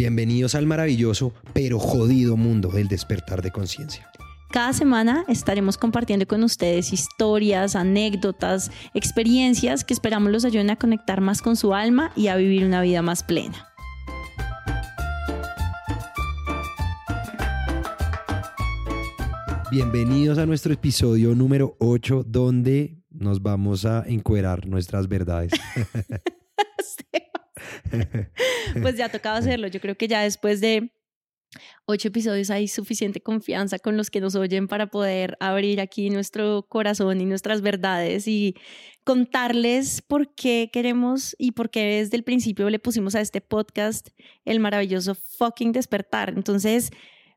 Bienvenidos al maravilloso pero jodido mundo del despertar de conciencia. Cada semana estaremos compartiendo con ustedes historias, anécdotas, experiencias que esperamos los ayuden a conectar más con su alma y a vivir una vida más plena. Bienvenidos a nuestro episodio número 8 donde nos vamos a encuerar nuestras verdades. pues ya tocaba hacerlo. Yo creo que ya después de ocho episodios hay suficiente confianza con los que nos oyen para poder abrir aquí nuestro corazón y nuestras verdades y contarles por qué queremos y por qué desde el principio le pusimos a este podcast el maravilloso fucking despertar. Entonces,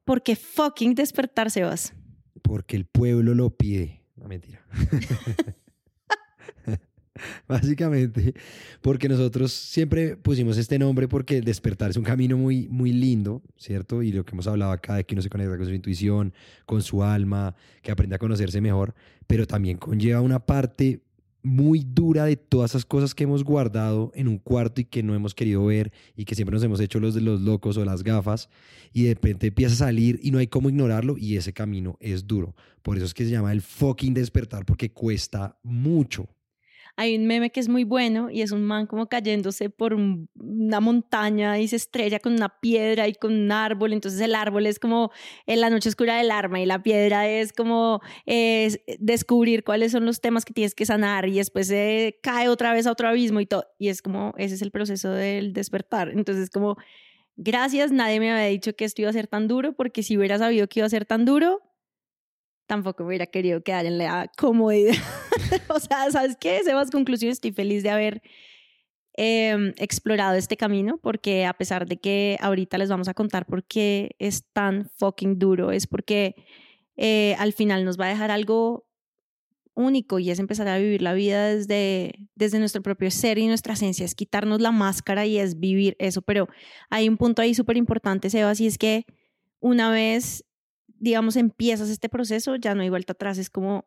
¿por qué fucking despertar, Sebas? Porque el pueblo lo pide. No mentira. Básicamente, porque nosotros siempre pusimos este nombre porque el despertar es un camino muy, muy lindo, ¿cierto? Y lo que hemos hablado acá de que uno se conecta con su intuición, con su alma, que aprende a conocerse mejor, pero también conlleva una parte muy dura de todas esas cosas que hemos guardado en un cuarto y que no hemos querido ver y que siempre nos hemos hecho los de los locos o las gafas y de repente empieza a salir y no hay cómo ignorarlo y ese camino es duro. Por eso es que se llama el fucking despertar porque cuesta mucho. Hay un meme que es muy bueno y es un man como cayéndose por una montaña y se estrella con una piedra y con un árbol. Entonces el árbol es como en la noche oscura del arma y la piedra es como descubrir cuáles son los temas que tienes que sanar y después se cae otra vez a otro abismo y todo. Y es como, ese es el proceso del despertar. Entonces como, gracias, nadie me había dicho que esto iba a ser tan duro porque si hubiera sabido que iba a ser tan duro, tampoco hubiera querido quedar en la comodidad. o sea, ¿sabes qué? Sebas, conclusión, estoy feliz de haber em, explorado este camino porque a pesar de que ahorita les vamos a contar por qué es tan fucking duro, es porque eh, al final nos va a dejar algo único y es empezar a vivir la vida desde, desde nuestro propio ser y nuestra esencia, es quitarnos la máscara y es vivir eso. Pero hay un punto ahí súper importante, Sebas, y es que una vez digamos, empiezas este proceso, ya no hay vuelta atrás, es como,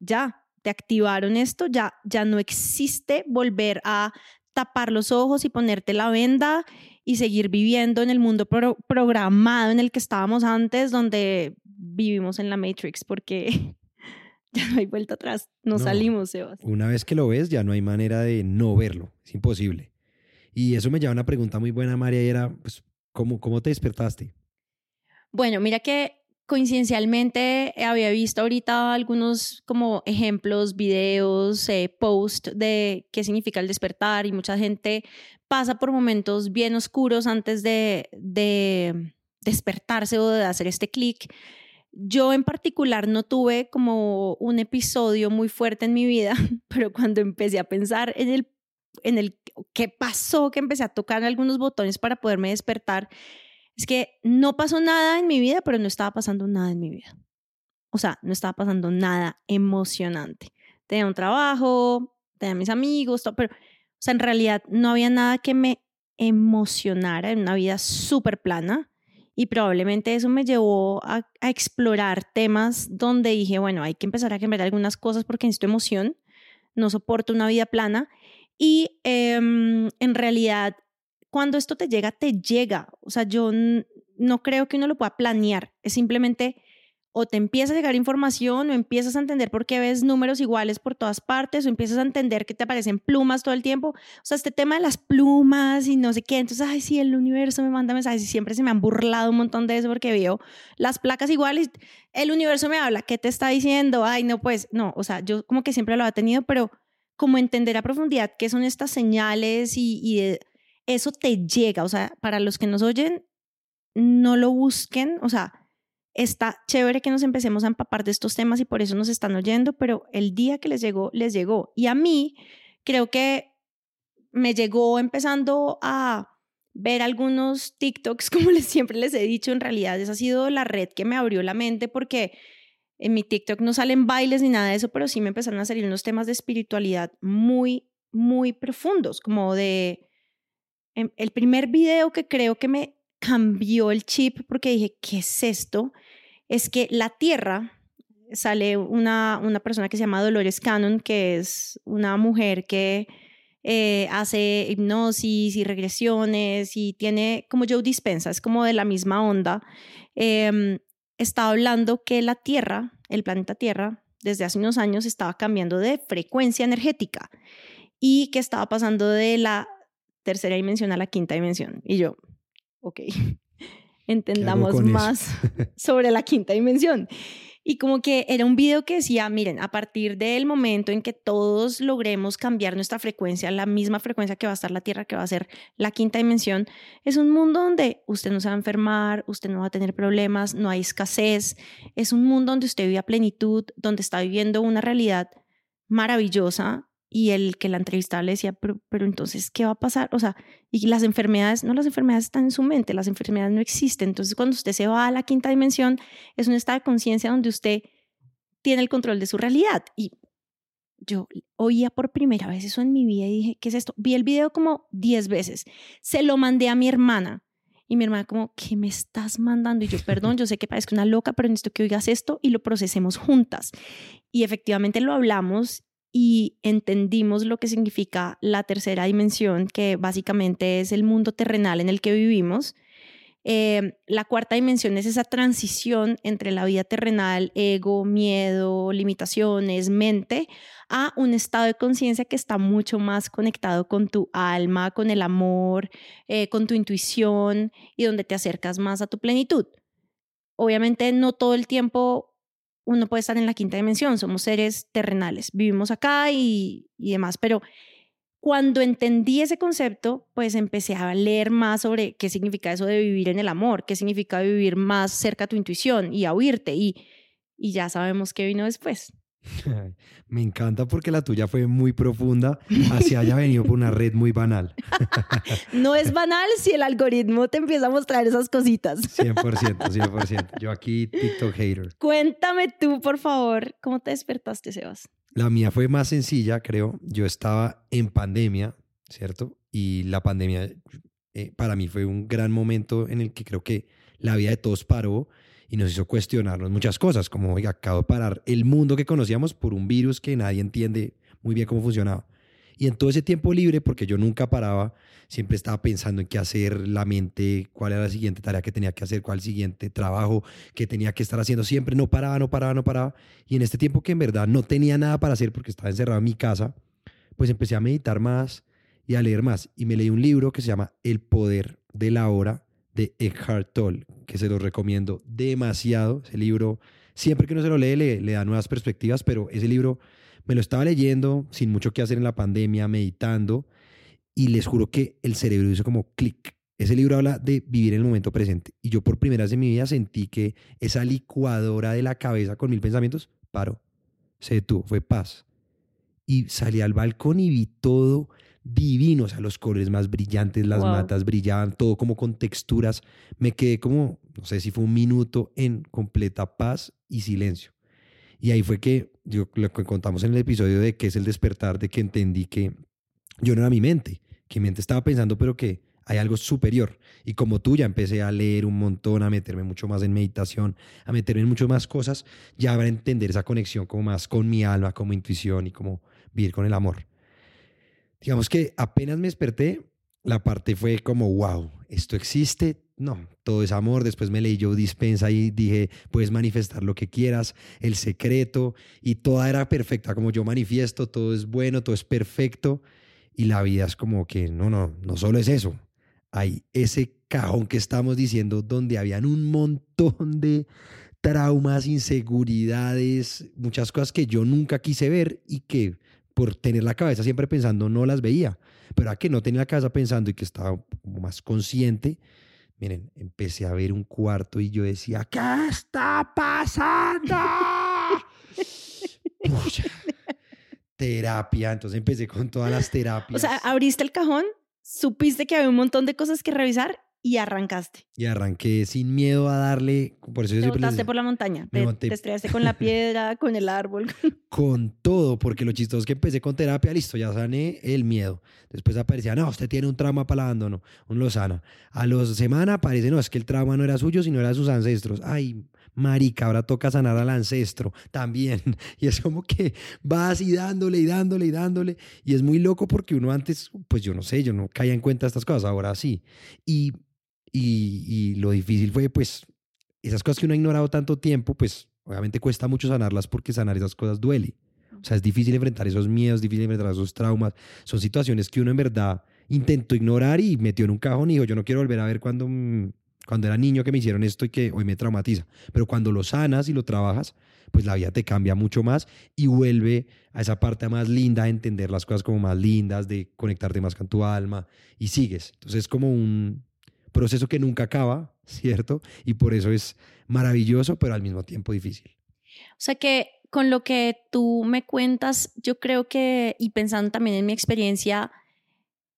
ya, te activaron esto, ya, ya no existe volver a tapar los ojos y ponerte la venda y seguir viviendo en el mundo programado en el que estábamos antes, donde vivimos en la Matrix, porque ya no hay vuelta atrás, no, salimos, Sebas. Una vez que lo ves, ya no hay manera de no verlo, es imposible. Y eso me lleva a una pregunta muy buena, María, y era, pues, ¿cómo, cómo te despertaste? Bueno, mira que coincidencialmente había visto ahorita algunos como ejemplos, videos, eh, de qué significa el despertar y mucha gente pasa por momentos bien oscuros antes de, de despertarse o de hacer este clic. Yo en particular no tuve como un episodio muy fuerte en mi vida, pero cuando empecé a pensar en el, en el qué pasó, que empecé a tocar algunos botones para poderme despertar, es que no pasó nada en mi vida, pero no estaba pasando nada en mi vida. O sea, no estaba pasando nada emocionante. Tenía un trabajo, tenía mis amigos, todo, pero, o sea, en realidad no había nada que me emocionara en una vida súper plana. Y probablemente eso me llevó a, explorar temas donde dije, bueno, hay que empezar a cambiar algunas cosas porque necesito emoción, no soporto una vida plana. Y em, en realidad cuando esto te llega, te llega. O sea, yo no creo que uno lo pueda planear. Es simplemente o te empieza a llegar información o empiezas a entender por qué ves números iguales por todas partes o empiezas a entender que te aparecen plumas todo el tiempo. O sea, este tema de las plumas y no sé qué. Entonces, ay, sí, el universo me manda mensajes y siempre se me han burlado un montón de eso porque veo las placas iguales. El universo me habla, ¿qué te está diciendo? Ay, no, pues, no. O sea, yo como que siempre lo he tenido, pero como entender a profundidad qué son estas señales y, y eso te llega, o sea, para los que nos oyen, no lo busquen, o sea, está chévere que nos empecemos a empapar de estos temas y por eso nos están oyendo, pero el día que les llegó, les llegó. Y a mí creo que me llegó empezando a ver algunos TikToks, como les, siempre les he dicho, en realidad esa ha sido la red que me abrió la mente porque en mi TikTok no salen bailes ni nada de eso, pero sí me empezaron a salir unos temas de espiritualidad muy, muy profundos, como de el primer video que creo que me cambió el chip porque dije, ¿qué es esto? Es que la Tierra, sale una, una persona que se llama Dolores Cannon, que es una mujer que eh, hace hipnosis y regresiones y tiene, como Joe Dispensa, es como de la misma onda, eh, estaba hablando que la Tierra, el planeta Tierra, desde hace unos años estaba cambiando de frecuencia energética y que estaba pasando de la tercera dimensión a la quinta dimensión. Y yo, ok, entendamos más sobre la quinta dimensión. Y como que era un video que decía, miren, a partir del momento en que todos logremos cambiar nuestra frecuencia, la misma frecuencia que va a estar la Tierra, que va a ser la quinta dimensión, es un mundo donde usted no se va a enfermar, usted no va a tener problemas, no hay escasez, es un mundo donde usted vive a plenitud, donde está viviendo una realidad maravillosa y el que la entrevistaba le decía, pero, pero entonces, ¿qué va a pasar? O sea, y las enfermedades, no las enfermedades están en su mente, las enfermedades no existen. Entonces, cuando usted se va a la quinta dimensión, es un estado de conciencia donde usted tiene el control de su realidad. Y yo oía por primera vez eso en mi vida y dije, ¿qué es esto? Vi el video como 10 veces. Se lo mandé a mi hermana. Y mi hermana como, ¿qué me estás mandando? Y yo, perdón, yo sé que parezco una loca, pero necesito que oigas esto y lo procesemos juntas. Y efectivamente lo hablamos y entendimos lo que significa la tercera dimensión, que básicamente es el mundo terrenal en el que vivimos. Eh, la cuarta dimensión es esa transición entre la vida terrenal, ego, miedo, limitaciones, mente, a un estado de conciencia que está mucho más conectado con tu alma, con el amor, eh, con tu intuición y donde te acercas más a tu plenitud. Obviamente no todo el tiempo uno puede estar en la quinta dimensión, somos seres terrenales, vivimos acá y, y demás, pero cuando entendí ese concepto, pues empecé a leer más sobre qué significa eso de vivir en el amor, qué significa vivir más cerca a tu intuición y a oírte y, y ya sabemos qué vino después. Me encanta porque la tuya fue muy profunda, así haya venido por una red muy banal. no es banal si el algoritmo te empieza a mostrar esas cositas. 100%, 100%. Yo aquí TikTok hater. Cuéntame tú, por favor, ¿cómo te despertaste, Sebas? La mía fue más sencilla, creo. Yo estaba en pandemia, ¿cierto? Y la pandemia eh, para mí fue un gran momento en el que creo que la vida de todos paró y nos hizo cuestionarnos muchas cosas, como, oiga, acabo de parar el mundo que conocíamos por un virus que nadie entiende muy bien cómo funcionaba. Y en todo ese tiempo libre, porque yo nunca paraba, siempre estaba pensando en qué hacer, la mente, cuál era la siguiente tarea que tenía que hacer, cuál el siguiente trabajo que tenía que estar haciendo. Siempre no paraba, no paraba, no paraba. Y en este tiempo que en verdad no tenía nada para hacer porque estaba encerrado en mi casa, pues empecé a meditar más y a leer más. Y me leí un libro que se llama El Poder de la Hora de Eckhart Tolle, que se lo recomiendo demasiado. Ese libro, siempre que uno se lo lee, le, le da nuevas perspectivas, pero ese libro me lo estaba leyendo sin mucho que hacer en la pandemia, meditando, y les juro que el cerebro hizo como clic. Ese libro habla de vivir en el momento presente. Y yo por primera vez en mi vida sentí que esa licuadora de la cabeza con mil pensamientos paró, se detuvo, fue paz. Y salí al balcón y vi todo divino, o sea, los colores más brillantes, las matas brillaban, todo como con texturas. Me quedé como, no sé si fue un minuto en completa paz y silencio. Y ahí fue que yo lo que contamos en el episodio de qué es el despertar, de que entendí que yo no era mi mente, que mi mente estaba pensando, pero que hay algo superior. Y como tú ya empecé a leer un montón, a meterme mucho más en meditación, a meterme en muchas más cosas, ya a entender esa conexión como más con mi alma, como intuición y como vivir con el amor. Digamos que apenas me desperté, la parte fue como, wow, esto existe, no, todo es amor. Después me leí yo Dispensa y dije, puedes manifestar lo que quieras, el secreto, y toda era perfecta, como yo manifiesto, todo es bueno, todo es perfecto, y la vida es como que, no, no, no solo es eso, hay ese cajón que estamos diciendo donde habían un montón de traumas, inseguridades, muchas cosas que yo nunca quise ver y que por tener la cabeza siempre pensando no las veía, pero a que no tenía la cabeza pensando y que estaba como más consciente, miren, empecé a ver un cuarto y yo decía, ¿qué está pasando? terapia, entonces empecé con todas las terapias. O sea, abriste el cajón, supiste que había un montón de cosas que revisar y arrancaste. Y arranqué sin miedo a darle, por eso yo Te les botaste decía, por la montaña, te, te estrellaste con la piedra, con el árbol. con todo, porque lo chistoso es que empecé con terapia, listo, ya sané el miedo. Después aparecía, no, usted tiene un trauma para el abandono, uno lo sana. A los semana aparece, no, es que el trauma no era suyo, sino era de sus ancestros. Ay, marica, ahora toca sanar al ancestro también. Y es como que va así dándole y dándole y dándole. Y es muy loco porque uno antes, pues yo no sé, yo no caía en cuenta estas cosas, ahora sí. Y, y, lo difícil fue, pues, esas cosas que uno ha ignorado tanto tiempo, pues obviamente cuesta mucho sanarlas porque sanar esas cosas duele. O sea, es difícil enfrentar esos miedos, difícil enfrentar esos traumas. Son situaciones que uno en verdad intentó ignorar y metió en un cajón y dijo, yo no quiero volver a ver cuando, mm, cuando era niño que me hicieron esto y que hoy me traumatiza. Pero cuando lo sanas y lo trabajas, pues la vida te cambia mucho más y vuelve a esa parte más linda de entender las cosas como más lindas, de conectarte más con tu alma y sigues. Entonces es como un proceso que nunca acaba, ¿cierto? Y por eso es maravilloso, pero al mismo tiempo difícil. O sea que con lo que tú me cuentas, yo creo que, y pensando también en mi experiencia,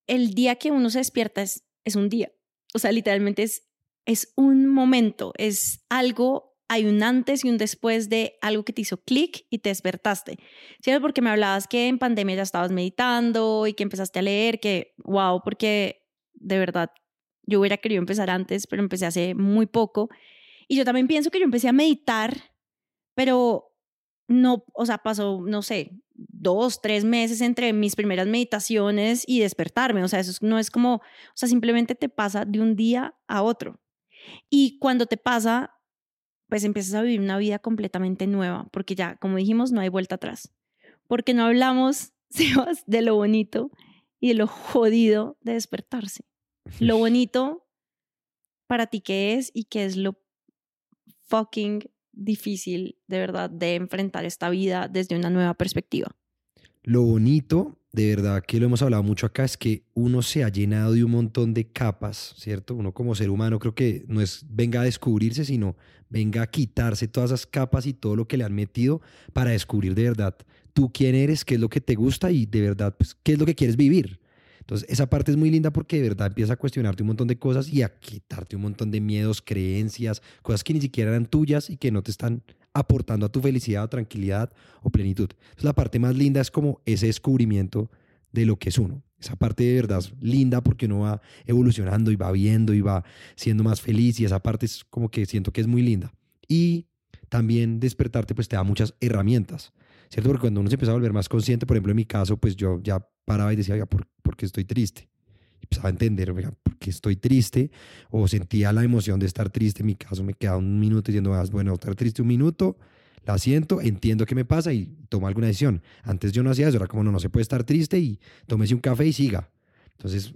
el día que uno se despierta es, es un día. O sea, literalmente es, es un momento, es algo, hay un antes y un después de algo que te hizo clic y te despertaste. ¿Cierto? Porque me hablabas que en pandemia ya estabas meditando y que empezaste a leer, que, wow, porque de verdad yo hubiera querido empezar antes, pero empecé hace muy poco. Y yo también pienso que yo empecé a meditar, pero no, o sea, pasó, no sé, dos, tres meses entre mis primeras meditaciones y despertarme. O sea, eso no es como, o sea, simplemente te pasa de un día a otro. Y cuando te pasa, pues empiezas a vivir una vida completamente nueva, porque ya, como dijimos, no hay vuelta atrás. Porque no hablamos, Sebas, de lo bonito y de lo jodido de despertarse. Lo bonito para ti que es y que es lo fucking difícil de verdad de enfrentar esta vida desde una nueva perspectiva. Lo bonito, de verdad que lo hemos hablado mucho acá, es que uno se ha llenado de un montón de capas, ¿cierto? Uno como ser humano creo que no es venga a descubrirse, sino venga a quitarse todas esas capas y todo lo que le han metido para descubrir de verdad tú quién eres, qué es lo que te gusta y de verdad pues, qué es lo que quieres vivir. Entonces, esa parte es muy linda porque de verdad empieza a cuestionarte un montón de cosas y a quitarte un montón de miedos, creencias, cosas que ni siquiera eran tuyas y que no te están aportando a tu felicidad, tranquilidad o plenitud. Entonces, la parte más linda es como ese descubrimiento de lo que es uno. Esa parte de verdad es linda porque uno va evolucionando y va viendo y va siendo más feliz y esa parte es como que siento que es muy linda. Y también despertarte pues te da muchas herramientas, ¿cierto? Porque cuando uno se empieza a volver más consciente, por ejemplo en mi caso, pues yo ya paraba y decía, oiga, ¿por, ¿por qué estoy triste? Y empezaba a entender, oiga, ¿por qué estoy triste? O sentía la emoción de estar triste, en mi caso me quedaba un minuto diciendo, ah, bueno, estar triste un minuto, la siento, entiendo qué me pasa y tomo alguna decisión. Antes yo no hacía eso, era como, no, no se puede estar triste y tómese un café y siga. Entonces,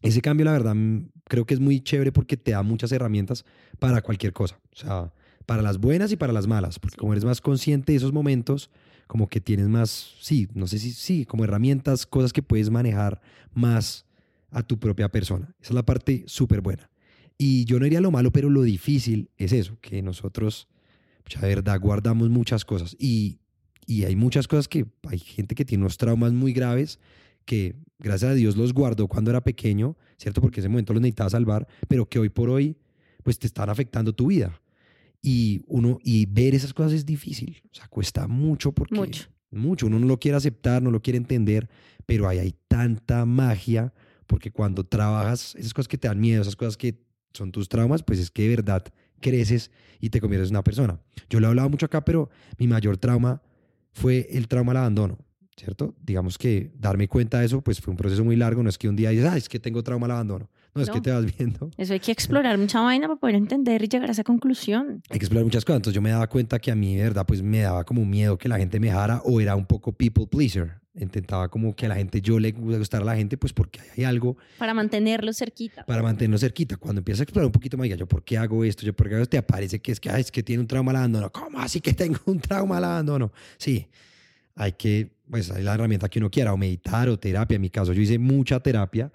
ese cambio, la verdad, mm, creo que es muy chévere porque te da muchas herramientas para cualquier cosa. O sea, para las buenas y para las malas, porque como eres más consciente de esos momentos, como que tienes más, sí, no sé si sí, como herramientas, cosas que puedes manejar más a tu propia persona. Esa es la parte súper buena. Y yo no diría lo malo, pero lo difícil es eso, que nosotros, mucha verdad, guardamos muchas cosas. Y, y hay muchas cosas que hay gente que tiene unos traumas muy graves que gracias a Dios los guardó cuando era pequeño, ¿cierto? Porque ese momento los necesitaba salvar, pero que hoy por hoy pues te están afectando tu vida. Y uno y ver esas cosas es difícil, o sea, cuesta mucho porque Mucho. mucho, uno no lo quiere aceptar, no lo quiere entender, pero ahí hay tanta magia porque cuando trabajas esas cosas que te dan miedo, esas cosas que son tus traumas, pues es que de verdad creces y te conviertes en una persona. Yo lo he hablado mucho acá, pero mi mayor trauma fue el trauma al abandono, ¿cierto? Digamos que darme cuenta de eso, pues fue un proceso muy largo, no es que un día dices, ah, es que tengo trauma al abandono. No, es No. que te vas viendo. Eso hay que explorar mucha vaina para poder entender y llegar a esa conclusión. Hay que explorar muchas cosas. Entonces yo me daba cuenta que a mí, de verdad, pues me daba como miedo que la gente me dejara o era un poco people pleaser. Intentaba como que a la gente, yo le gustara a la gente, pues porque hay algo Para mantenerlo cerquita. para mantenerlo cerquita. Cuando empiezas a explorar un poquito más, diga, yo, ¿por qué hago esto? Yo, ¿por qué hago esto? Te aparece que es que, ay, es que tiene un trauma al abandono. ¿Cómo así que tengo un trauma al abandono? Sí, hay que, pues, hay la herramienta que uno quiera, o meditar, o terapia. En mi caso, yo hice mucha terapia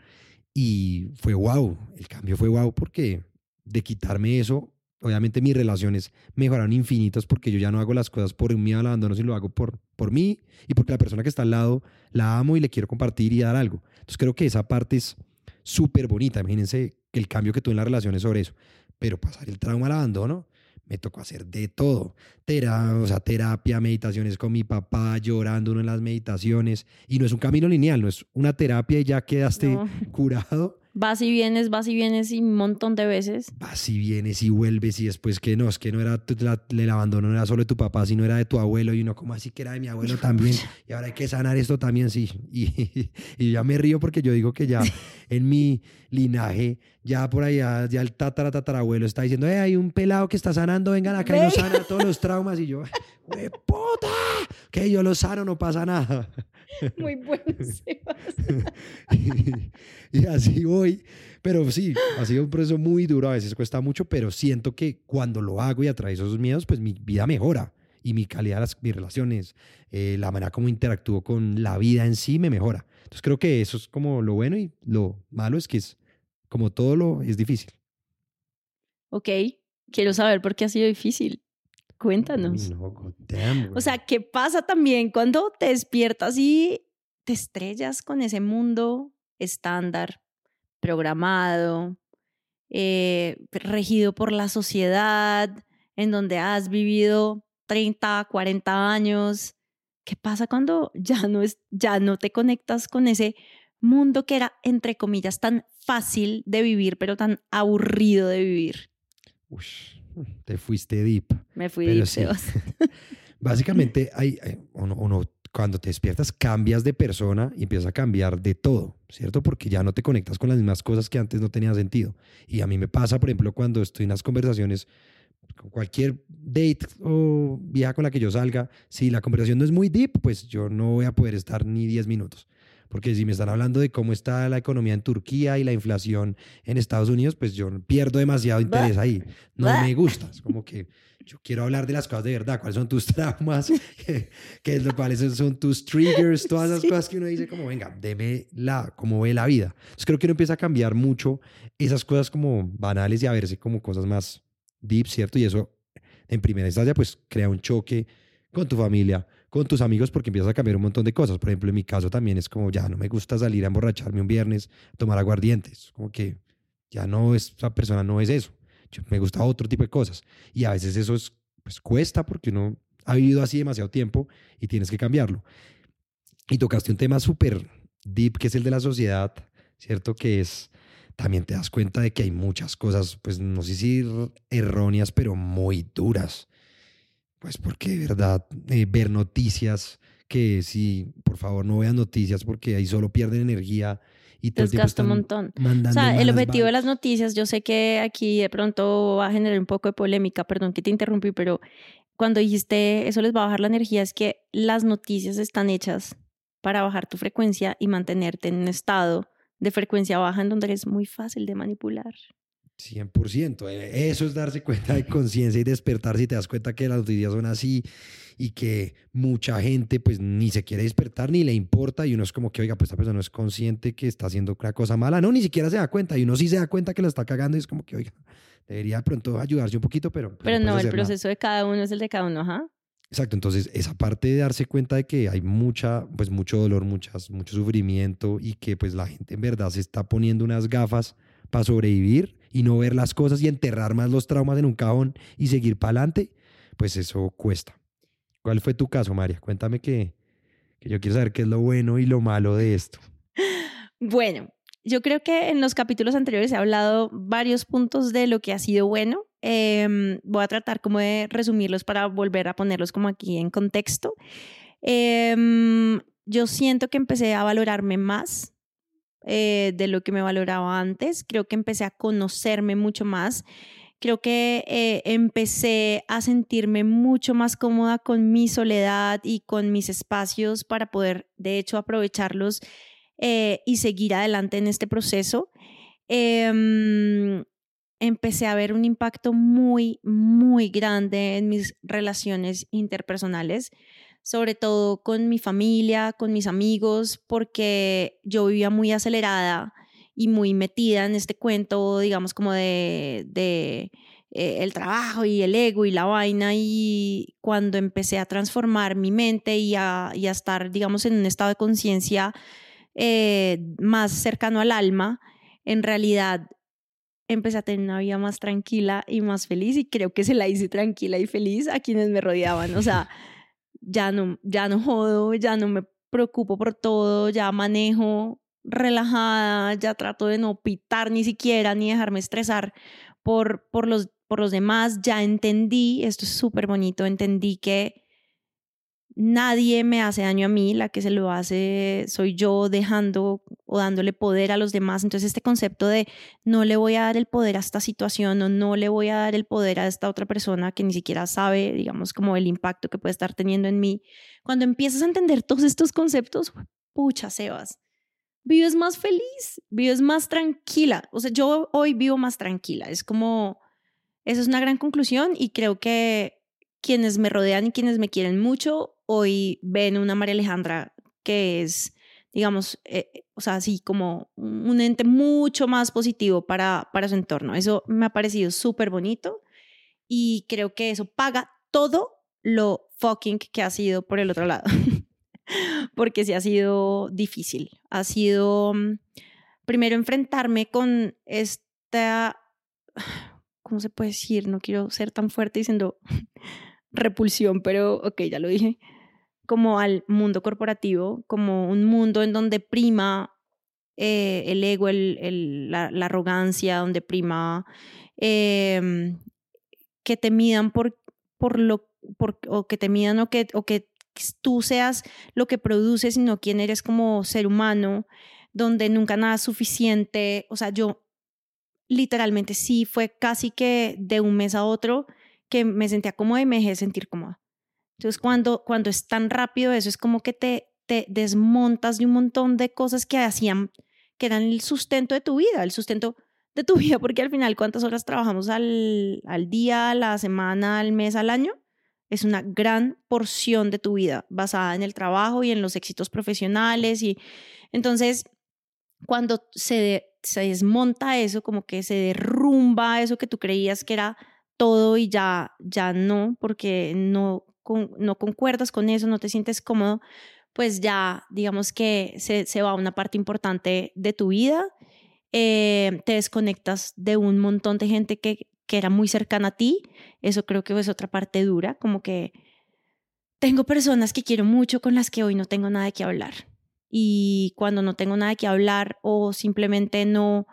y fue wow. El cambio fue wow porque de quitarme eso, obviamente mis relaciones mejoraron infinitos porque yo ya no hago las cosas por miedo al abandono, sino lo hago por, por mí y porque la persona que está al lado la amo y le quiero compartir y dar algo. Entonces creo que esa parte es súper bonita. Imagínense el cambio que tuve en la relación es sobre eso. Pero pasar el trauma al abandono, me tocó hacer de todo. Tera, o sea, terapia, meditaciones con mi papá, llorando uno en las meditaciones. Y no es un camino lineal, no es una terapia y ya quedaste No. curado. Vas y vienes, vas y vienes y un montón de veces. Vas y vienes y vuelves y después que no, es que no era tu- la- el abandono, no era solo de tu papá, sino era de tu abuelo y uno como así que era de mi abuelo también. Y ahora hay que sanar esto también, sí. Y, y ya me río porque yo digo que ya en mi linaje, ya por allá, ya el tatara tatarabuelo está diciendo, eh, hay un pelado que está sanando, vengan acá y nos sana todos los traumas. Y yo, ¡güey, puta! Que yo lo sano, no pasa nada. Muy bueno, y, y así voy. Pero sí, ha sido un proceso muy duro, a veces cuesta mucho, pero siento que cuando lo hago y atravieso esos miedos, pues mi vida mejora y mi calidad de las, mis relaciones, eh, la manera como interactúo con la vida en sí me mejora. Entonces creo que eso es como lo bueno y lo malo es que es como todo lo es difícil. Ok, quiero saber por qué ha sido difícil. Cuéntanos. Uy, no, damn, O sea, ¿qué pasa también cuando te despiertas y te estrellas con ese mundo estándar, programado, eh, regido por la sociedad, en donde has vivido 30, 40 años? ¿Qué pasa cuando ya no, es, ya no te conectas con ese mundo que era, entre comillas, tan fácil de vivir, pero tan aburrido de vivir? Ush, te fuiste deep. Me fui deep, sí. Básicamente, hay, hay- uno, uno, cuando te despiertas, cambias de persona y empiezas a cambiar de todo, ¿cierto? Porque ya no te conectas con las mismas cosas que antes no tenían sentido. Y a mí me pasa, por ejemplo, cuando estoy en las conversaciones con cualquier date o vieja con la que yo salga, si la conversación no es muy deep, pues yo no voy a poder estar ni 10 minutos. Porque si me están hablando de cómo está la economía en Turquía y la inflación en Estados Unidos, pues yo pierdo demasiado interés ahí. No me gusta. Es como que yo quiero hablar de las cosas de verdad. ¿Cuáles son tus traumas? ¿Qué, qué es lo, ¿Cuáles son tus triggers? Todas esas Sí. cosas que uno dice como, venga, deme la, cómo ve la vida. Entonces creo que uno empieza a cambiar mucho esas cosas como banales y a verse como cosas más deep, ¿cierto? Y eso en primera instancia pues crea un choque con tu familia, con tus amigos, porque empiezas a cambiar un montón de cosas. Por ejemplo, en mi caso también es como, ya no me gusta salir a emborracharme un viernes, tomar aguardientes. Como que ya no, es- esa persona no es eso. Me gusta otro tipo de cosas. Y a veces eso es, pues cuesta porque uno ha vivido así demasiado tiempo y tienes que cambiarlo. Y tocaste un tema súper deep, que es el de la sociedad, ¿cierto? Que es, también te das cuenta de que hay muchas cosas, pues no sé si er- erróneas, pero muy duras. Pues porque de verdad, eh, ver noticias, que si, por favor, no vean noticias porque ahí solo pierden energía y todo Desgasta un montón. O sea, el objetivo de las noticias, yo sé que aquí de pronto va a generar un poco de polémica, perdón que te interrumpí, pero cuando dijiste eso les va a bajar la energía, es que las noticias están hechas para bajar tu frecuencia y mantenerte en un estado de frecuencia baja en donde eres muy fácil de manipular. 100%. eh, Eso es darse cuenta de conciencia y despertar si te das cuenta que las noticias son así y que mucha gente pues ni se quiere despertar ni le importa y uno es como que, oiga, pues esta persona no es consciente que está haciendo una cosa mala. No, ni siquiera se da cuenta y uno sí se da cuenta que lo está cagando y es como que, oiga, debería de pronto ayudarse un poquito, pero... Pero no, el nada. proceso de cada uno es el de cada uno, ajá. Exacto, entonces esa parte de darse cuenta de que hay mucha, pues mucho dolor, muchas, mucho sufrimiento y que pues la gente en verdad se está poniendo unas gafas para sobrevivir y no ver las cosas y enterrar más los traumas en un cajón y seguir para adelante, pues eso cuesta. ¿Cuál fue tu caso, María? Cuéntame que, que yo quiero saber qué es lo bueno y lo malo de esto. Bueno, yo creo que en los capítulos anteriores he hablado varios puntos de lo que ha sido bueno. Em, voy a tratar como de resumirlos para volver a ponerlos como aquí en contexto. Em, yo siento que empecé a valorarme más eh, de lo que me valoraba antes. Creo que empecé a conocerme mucho más. Creo que eh, empecé a sentirme mucho más cómoda con mi soledad y con mis espacios para poder, de hecho, aprovecharlos eh, y seguir adelante en este proceso. Em, empecé a ver un impacto muy, muy grande en mis relaciones interpersonales, sobre todo con mi familia, con mis amigos, porque yo vivía muy acelerada y muy metida en este cuento, digamos, como de, de eh, el trabajo y el ego y la vaina. Y cuando empecé a transformar mi mente y a, y a estar, digamos, en un estado de conciencia eh, más cercano al alma, en realidad empecé a tener una vida más tranquila y más feliz y creo que se la hice tranquila y feliz a quienes me rodeaban. O sea, ya no, ya no jodo, ya no me preocupo por todo, ya manejo relajada, ya trato de no pitar ni siquiera ni dejarme estresar por, por, los, por los demás, ya entendí, esto es súper bonito, entendí que nadie me hace daño a mí, la que se lo hace soy yo dejando o dándole poder a los demás. Entonces este concepto de no le voy a dar el poder a esta situación o no le voy a dar el poder a esta otra persona que ni siquiera sabe, digamos, como el impacto que puede estar teniendo en mí. Cuando empiezas a entender todos estos conceptos, pucha, Sebas, vives más feliz, vives más tranquila. O sea, yo hoy vivo más tranquila. Es como, eso es una gran conclusión y creo que quienes me rodean y quienes me quieren mucho hoy ven una María Alejandra que es, digamos, eh, eh, o sea, así como un ente mucho más positivo para, para su entorno. Eso me ha parecido súper bonito y creo que eso paga todo lo fucking que ha sido por el otro lado. Porque sí ha sido difícil. Ha sido mm, primero enfrentarme con esta, ¿cómo se puede decir? No quiero ser tan fuerte diciendo repulsión, pero ok, ya lo dije como al mundo corporativo, como un mundo en donde prima eh, el ego, el, la, arrogancia, donde prima em, que te midan por, por lo, por, o que te midan o que, o que tú seas lo que produces, sino quién eres como ser humano, donde nunca nada es suficiente. O sea, yo literalmente sí fue casi que de un mes a otro que me sentía cómoda y me dejé sentir cómoda. Entonces, cuando, cuando es tan rápido eso, es como que te, te desmontas de un montón de cosas que hacían, que eran el sustento de tu vida, el sustento de tu vida, porque al final, ¿cuántas horas trabajamos al, al día, a la semana, al mes, al año? Es una gran porción de tu vida basada en el trabajo y en los éxitos profesionales. Y entonces, cuando se, se desmonta eso, como que se derrumba eso que tú creías que era todo y ya, ya no, porque no no concuerdas con eso, no te sientes cómodo, pues ya digamos que se, se va una parte importante de tu vida, eh, te desconectas de un montón de gente que, que era muy cercana a ti, eso creo que es otra parte dura, como que tengo personas que quiero mucho con las que hoy no tengo nada que hablar. Y cuando no tengo nada que hablar o simplemente no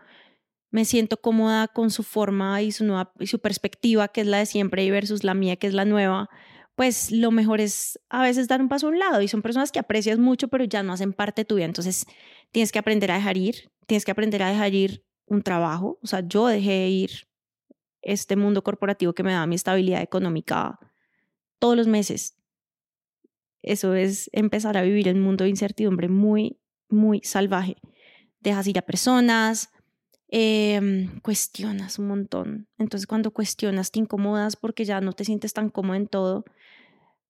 me siento cómoda con su forma y su, nueva, y su perspectiva, que es la de siempre, y versus la mía, que es la nueva, pues lo mejor es a veces dar un paso a un lado y son personas que aprecias mucho pero ya no hacen parte de tu vida. Entonces tienes que aprender a dejar ir, tienes que aprender a dejar ir un trabajo. O sea, yo dejé ir este mundo corporativo que me da mi estabilidad económica todos los meses. Eso es empezar a vivir un mundo de incertidumbre muy, muy salvaje. Dejas ir a personas, Em, cuestionas un montón. Entonces cuando cuestionas te incomodas porque ya no te sientes tan cómodo en todo.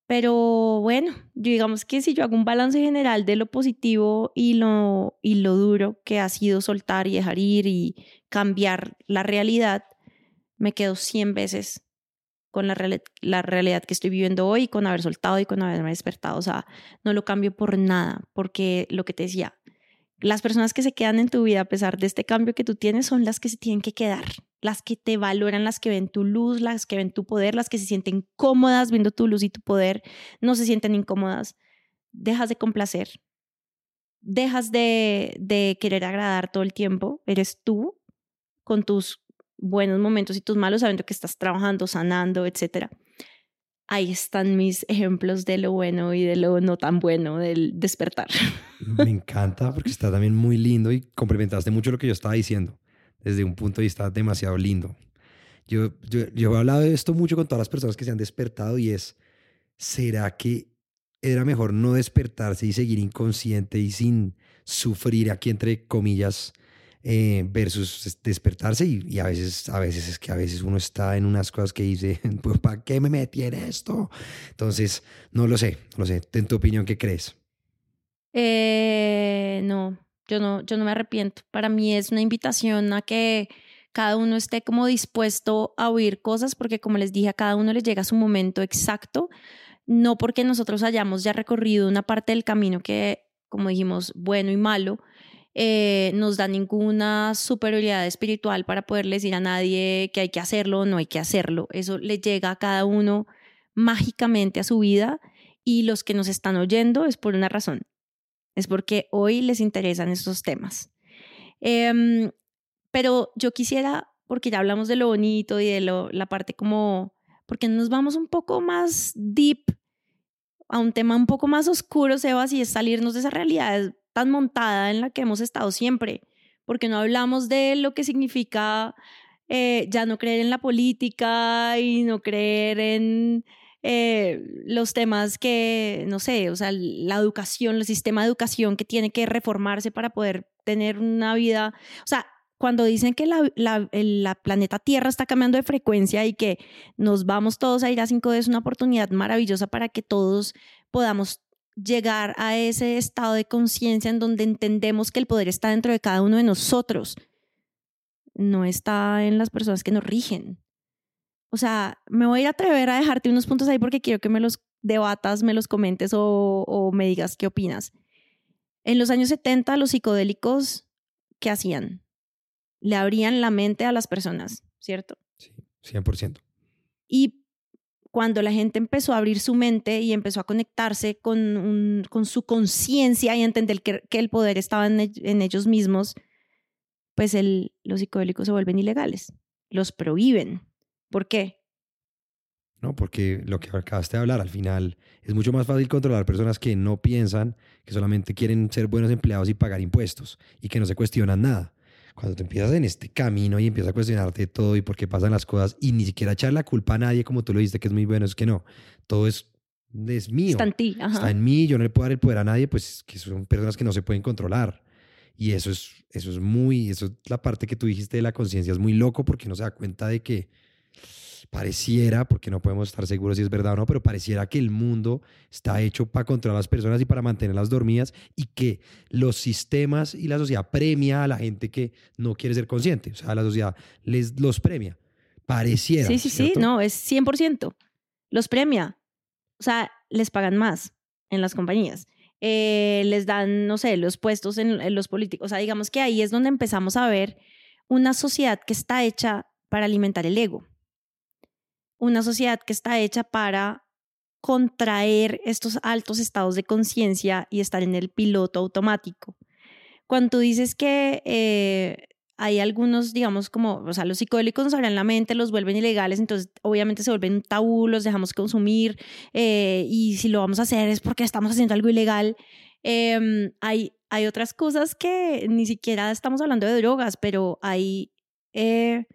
Pero bueno, digamos que si yo hago un balance general de lo positivo y lo, y lo duro que ha sido soltar y dejar ir y cambiar la realidad, me quedo 100 veces con la, la realidad que estoy viviendo hoy, con haber soltado y con haberme despertado. O sea, no lo cambio por nada, porque lo que te decía, las personas que se quedan en tu vida a pesar de este cambio que tú tienes son las que se tienen que quedar, las que te valoran, las que ven tu luz, las que ven tu poder, las que se sienten cómodas viendo tu luz y tu poder, no se sienten incómodas. Dejas de complacer, dejas de, de querer agradar todo el tiempo, eres tú con tus buenos momentos y tus malos, sabiendo que estás trabajando, sanando, etcétera ahí están mis ejemplos de lo bueno y de lo no tan bueno del despertar. Me encanta porque está también muy lindo y complementaste mucho lo que yo estaba diciendo desde un punto de vista demasiado lindo. Yo, yo, yo he hablado de esto mucho con todas las personas que se han despertado y es, ¿será que era mejor no despertarse y seguir inconsciente y sin sufrir aquí entre comillas eh, versus despertarse y, a veces a veces es que a veces uno está en unas cosas que dice pues para qué me metí en esto entonces no lo sé no lo sé. En tu opinión qué crees eh, no yo no yo no me arrepiento para mí es una invitación a que cada uno esté como dispuesto a oír cosas porque como les dije a cada uno les llega su momento exacto no porque nosotros hayamos ya recorrido una parte del camino que como dijimos bueno y malo eh, nos da ninguna superioridad espiritual para poderle decir a nadie que hay que hacerlo o no hay que hacerlo. Eso le llega a cada uno mágicamente a su vida y los que nos están oyendo es por una razón. Es porque hoy les interesan estos temas. Em, pero yo quisiera, porque ya hablamos de lo bonito y de lo, la parte como, porque nos vamos un poco más deep a un tema un poco más oscuro, Sebas, y es salirnos de esa realidad tan montada en la que hemos estado siempre, porque no hablamos de lo que significa eh, ya no creer en la política y no creer en eh, los temas que, no sé, o sea, la educación, el sistema de educación que tiene que reformarse para poder tener una vida, o sea, cuando dicen que la, la, planeta Tierra está cambiando de frecuencia y que nos vamos todos a ir a 5D, es una oportunidad maravillosa para que todos podamos llegar a ese estado de conciencia en donde entendemos que el poder está dentro de cada uno de nosotros, no está en las personas que nos rigen. O sea, me voy a atrever a dejarte unos puntos ahí porque quiero que me los debatas, me los comentes o, o me digas qué opinas. En los años 70, los psicodélicos, ¿qué hacían? Le abrían la mente a las personas, ¿cierto? Sí, 100%. Y cuando la gente empezó a abrir su mente y empezó a conectarse con, con su conciencia y entender que, que, el poder estaba en, en ellos mismos, pues el, los psicodélicos se vuelven ilegales, los prohíben. ¿Por qué? No, porque lo que acabaste de hablar, al final es mucho más fácil controlar personas que no piensan, que solamente quieren ser buenos empleados y pagar impuestos y que no se cuestionan nada. Cuando te empiezas en este camino y empiezas a cuestionarte todo y por qué pasan las cosas y ni siquiera echar la culpa a nadie, como tú lo dijiste, que es muy bueno, es que no. Todo es, es mío. Está en ti. Está en mí, yo no le puedo dar el poder a nadie, pues que son personas que no se pueden controlar. Y eso es, eso es muy, eso es la parte que tú dijiste de la conciencia, es muy loco porque no se da cuenta de que pareciera, porque no podemos estar seguros si es verdad o no, pero pareciera que el mundo está hecho para controlar a las personas y para mantenerlas dormidas y que los sistemas y la sociedad premia a la gente que no quiere ser consciente. O sea, la sociedad les los premia. Pareciera. Sí, sí, sí, no, es 100%. Los premia. O sea, les pagan más en las compañías. Eh, les dan, no sé, los puestos en, en los políticos. O sea, digamos que ahí es donde empezamos a ver una sociedad que está hecha para alimentar el ego una sociedad que está hecha para contraer estos altos estados de conciencia y estar en el piloto automático. Cuando tú dices que eh, hay algunos, digamos, como, o sea, los psicodélicos nos abren la mente, los vuelven ilegales, entonces obviamente se vuelven tabú, los dejamos consumir eh, y si lo vamos a hacer es porque estamos haciendo algo ilegal. Em, hay, hay otras cosas que ni siquiera estamos hablando de drogas, pero hay eh,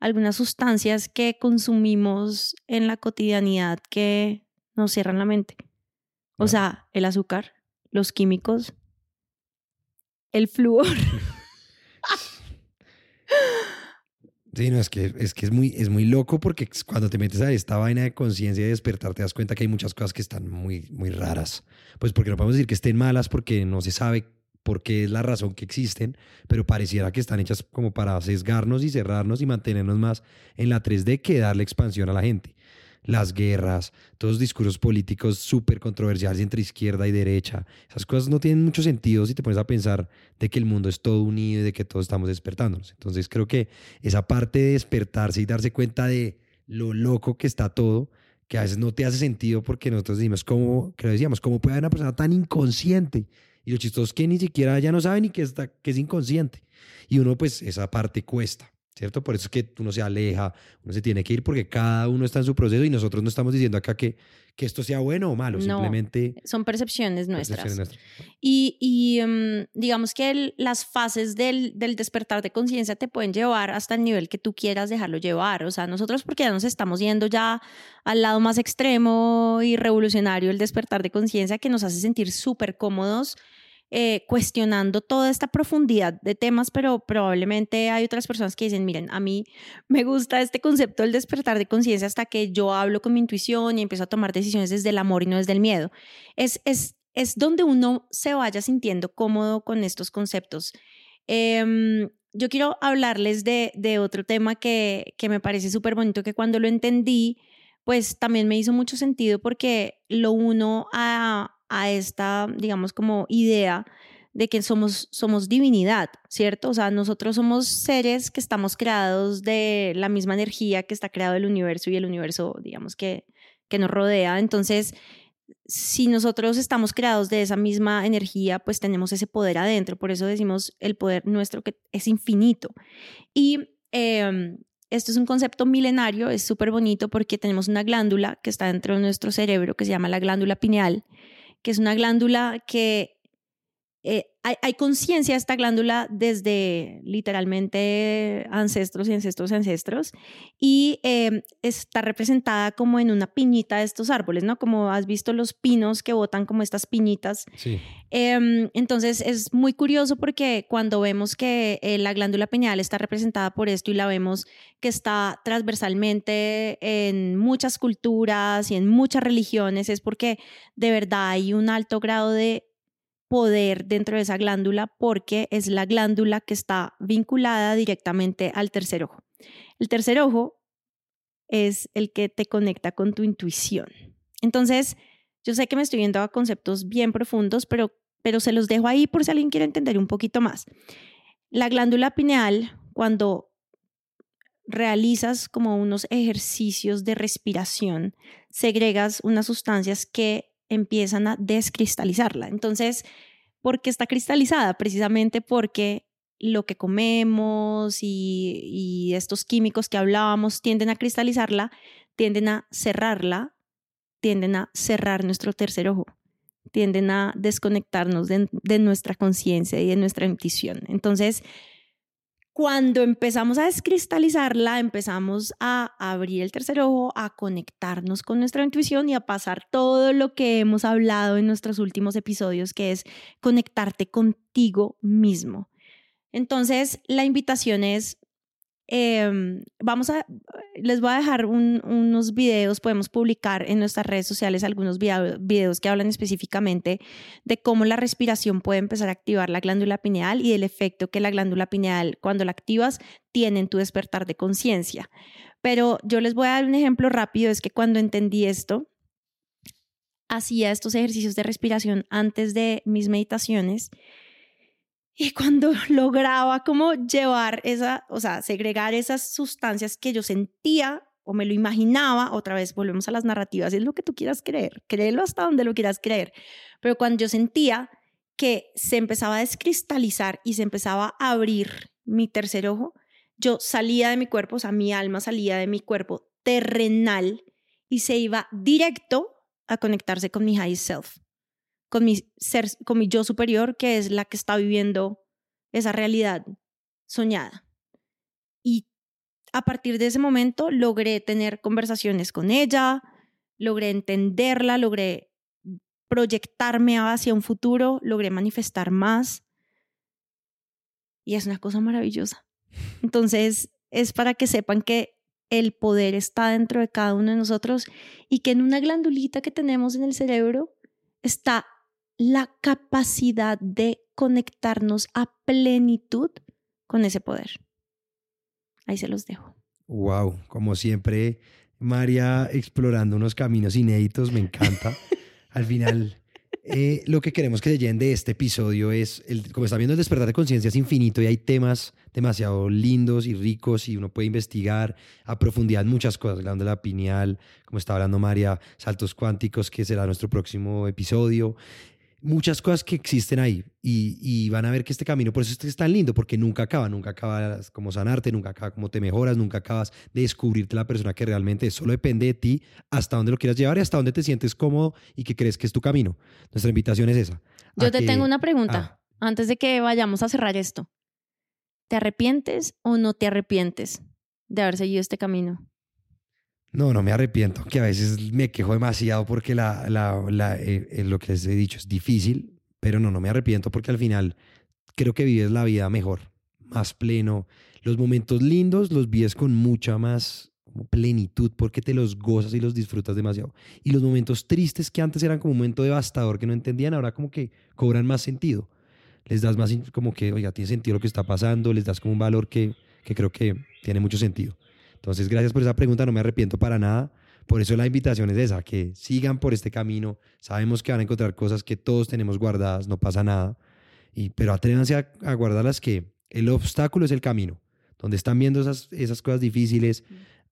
algunas sustancias que consumimos en la cotidianidad que nos cierran la mente. O sea, el azúcar, los químicos, el flúor. Sí, no, es que, es que es muy, es muy loco porque cuando te metes a esta vaina de conciencia y despertar, te das cuenta que hay muchas cosas que están muy, muy raras. Pues porque no podemos decir que estén malas porque no se sabe porque es la razón que existen, pero pareciera que están hechas como para sesgarnos y cerrarnos y mantenernos más en la 3D que darle expansión a la gente. Las guerras, todos los discursos políticos súper controversiales entre izquierda y derecha, esas cosas no tienen mucho sentido si te pones a pensar de que el mundo es todo unido y de que todos estamos despertándonos. Entonces creo que esa parte de despertarse y darse cuenta de lo loco que está todo, que a veces no te hace sentido porque nosotros decimos, ¿cómo, que decíamos, cómo puede haber una persona tan inconsciente y lo chistoso es que ni siquiera ya no sabe ni que, está, que es inconsciente. Y uno, pues, esa parte cuesta, ¿cierto? Por eso es que uno se aleja, uno se tiene que ir porque cada uno está en su proceso y nosotros no estamos diciendo acá que, que esto sea bueno o malo, simplemente... Son percepciones nuestras. Y, y em, digamos que las fases del, del despertar de conciencia te pueden llevar hasta el nivel que tú quieras dejarlo llevar. O sea, nosotros porque ya nos estamos yendo ya al lado más extremo y revolucionario, el despertar de conciencia que nos hace sentir súper cómodos eh, cuestionando toda esta profundidad de temas, pero probablemente hay otras personas que dicen, miren, a mí me gusta este concepto del despertar de conciencia hasta que yo hablo con mi intuición y empiezo a tomar decisiones desde el amor y no desde el miedo. Es, es, es donde uno se vaya sintiendo cómodo con estos conceptos. Em, yo quiero hablarles de, de otro tema que, que me parece súper bonito, que cuando lo entendí, pues también me hizo mucho sentido porque lo uno a, a esta, digamos, como idea de que somos, somos divinidad, ¿cierto? O sea, nosotros somos seres que estamos creados de la misma energía que está creado el universo y el universo, digamos, que, que nos rodea. Entonces, si nosotros estamos creados de esa misma energía, pues tenemos ese poder adentro. Por eso decimos el poder nuestro que es infinito. Y em, esto es un concepto milenario, es súper bonito porque tenemos una glándula que está dentro de nuestro cerebro que se llama la glándula pineal, que es una glándula que eh, hay, conciencia de esta glándula desde literalmente ancestros y ancestros y ancestros y em, está representada como en una piñita de estos árboles, ¿no? Como has visto los pinos que botan como estas piñitas. Sí. Em, entonces es muy curioso porque cuando vemos que eh, la glándula pineal está representada por esto y la vemos que está transversalmente en muchas culturas y en muchas religiones, es porque de verdad hay un alto grado de poder dentro de esa glándula porque es la glándula que está vinculada directamente al tercer ojo. El tercer ojo es el que te conecta con tu intuición. Entonces, yo sé que me estoy yendo a conceptos bien profundos, pero, pero se los dejo ahí por si alguien quiere entender un poquito más. La glándula pineal, cuando realizas como unos ejercicios de respiración, segregas unas sustancias que empiezan a descristalizarla. Entonces, ¿por qué está cristalizada? Precisamente porque lo que comemos y, estos químicos que hablábamos tienden a cristalizarla, tienden a cerrarla, tienden a cerrar nuestro tercer ojo, tienden a desconectarnos de, de nuestra conciencia y de nuestra intuición. Entonces, cuando empezamos a descristalizarla, empezamos a abrir el tercer ojo, a conectarnos con nuestra intuición y a pasar todo lo que hemos hablado en nuestros últimos episodios, que es conectarte contigo mismo. Entonces, la invitación es Em, vamos a, les voy a dejar unos videos, podemos publicar en nuestras redes sociales algunos videos que hablan específicamente de cómo la respiración puede empezar a activar la glándula pineal y el efecto que la glándula pineal, cuando la activas, tiene en tu despertar de conciencia. Pero yo les voy a dar un ejemplo rápido, es que cuando entendí esto, hacía estos ejercicios de respiración antes de mis meditaciones y cuando lograba como llevar esa, o sea, segregar esas sustancias que yo sentía o me lo imaginaba, otra vez volvemos a las narrativas, es lo que tú quieras creer, créelo hasta donde lo quieras creer, pero cuando yo sentía que se empezaba a descristalizar y se empezaba a abrir mi tercer ojo, yo salía de mi cuerpo, o sea, mi alma salía de mi cuerpo terrenal y se iba directo a conectarse con mi high self con mi ser, con mi yo superior, que es la que está viviendo esa realidad soñada. Y a partir de ese momento logré tener conversaciones con ella, logré entenderla, logré proyectarme hacia un futuro, logré manifestar más. Y es una cosa maravillosa. Entonces, es para que sepan que el poder está dentro de cada uno de nosotros y que en una glandulita que tenemos en el cerebro está la capacidad de conectarnos a plenitud con ese poder. Ahí se los dejo. Wow, como siempre, María explorando unos caminos inéditos, me encanta. Al final, eh, lo que queremos que se lleven de este episodio es, el, como está viendo, el despertar de conciencia es infinito y hay temas demasiado lindos y ricos y uno puede investigar a profundidad muchas cosas, hablando de la pineal, como está hablando María, saltos cuánticos, que será nuestro próximo episodio muchas cosas que existen ahí y, van a ver que este camino, por eso este es tan lindo, porque nunca acaba, nunca acabas como sanarte, nunca acaba como te mejoras, nunca acabas de descubrirte la persona que realmente es. Solo depende de ti hasta dónde lo quieras llevar y hasta dónde te sientes cómodo y que crees que es tu camino. Nuestra invitación es esa. Yo te tengo una pregunta ah. antes de que vayamos a cerrar esto. ¿Te arrepientes o no te arrepientes de haber seguido este camino? No, no me arrepiento, que a veces me quejo demasiado porque la, la, eh, eh, lo que les he dicho es difícil, pero no, no me arrepiento porque al final creo que vives la vida mejor, más pleno. Los momentos lindos los vives con mucha más plenitud porque te los gozas y los disfrutas demasiado. Y los momentos tristes que antes eran como un momento devastador que no entendían, ahora como que cobran más sentido. Les das más como que, oiga, tiene sentido lo que está pasando, les das como un valor que, que creo que tiene mucho sentido. Entonces, gracias por esa pregunta, no me arrepiento para nada. Por eso la invitación es esa, que sigan por este camino. Sabemos que van a encontrar cosas que todos tenemos guardadas, no pasa nada. Y, pero atrévanse a, a guardarlas que el obstáculo es el camino. Donde están viendo esas, esas cosas difíciles,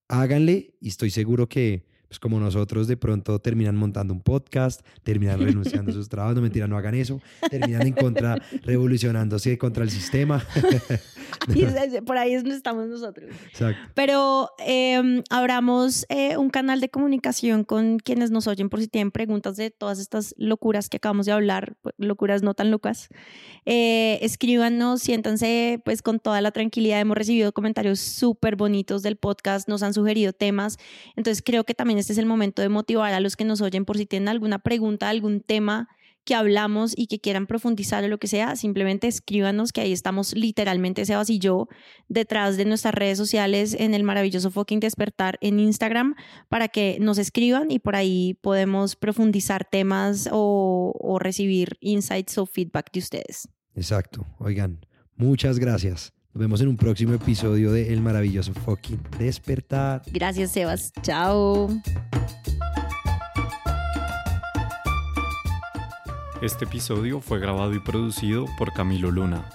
háganle y estoy seguro que pues como nosotros de pronto terminan montando un podcast, terminan renunciando a sus trabajos, no mentira, no hagan eso, terminan en contra, revolucionándose contra el sistema. Por ahí es donde estamos nosotros. Exacto. Pero eh, abramos eh, un canal de comunicación con quienes nos oyen por si tienen preguntas de todas estas locuras que acabamos de hablar, pues, locuras no tan locas. Eh, escríbanos, siéntanse pues con toda la tranquilidad. Hemos recibido comentarios súper bonitos del podcast, nos han sugerido temas. Entonces creo que este es el momento de motivar a los que nos oyen por si tienen alguna pregunta, algún tema que hablamos y que quieran profundizar o lo que sea, simplemente escríbanos que ahí estamos literalmente Sebas y yo detrás de nuestras redes sociales en el maravilloso fucking despertar en Instagram para que nos escriban y por ahí podemos profundizar temas o recibir insights o feedback de ustedes. Exacto. Oigan, muchas gracias. Nos vemos en un próximo episodio de El maravilloso fucking despertar. Gracias, Sebas. Chao. Este episodio fue grabado y producido por Camilo Luna.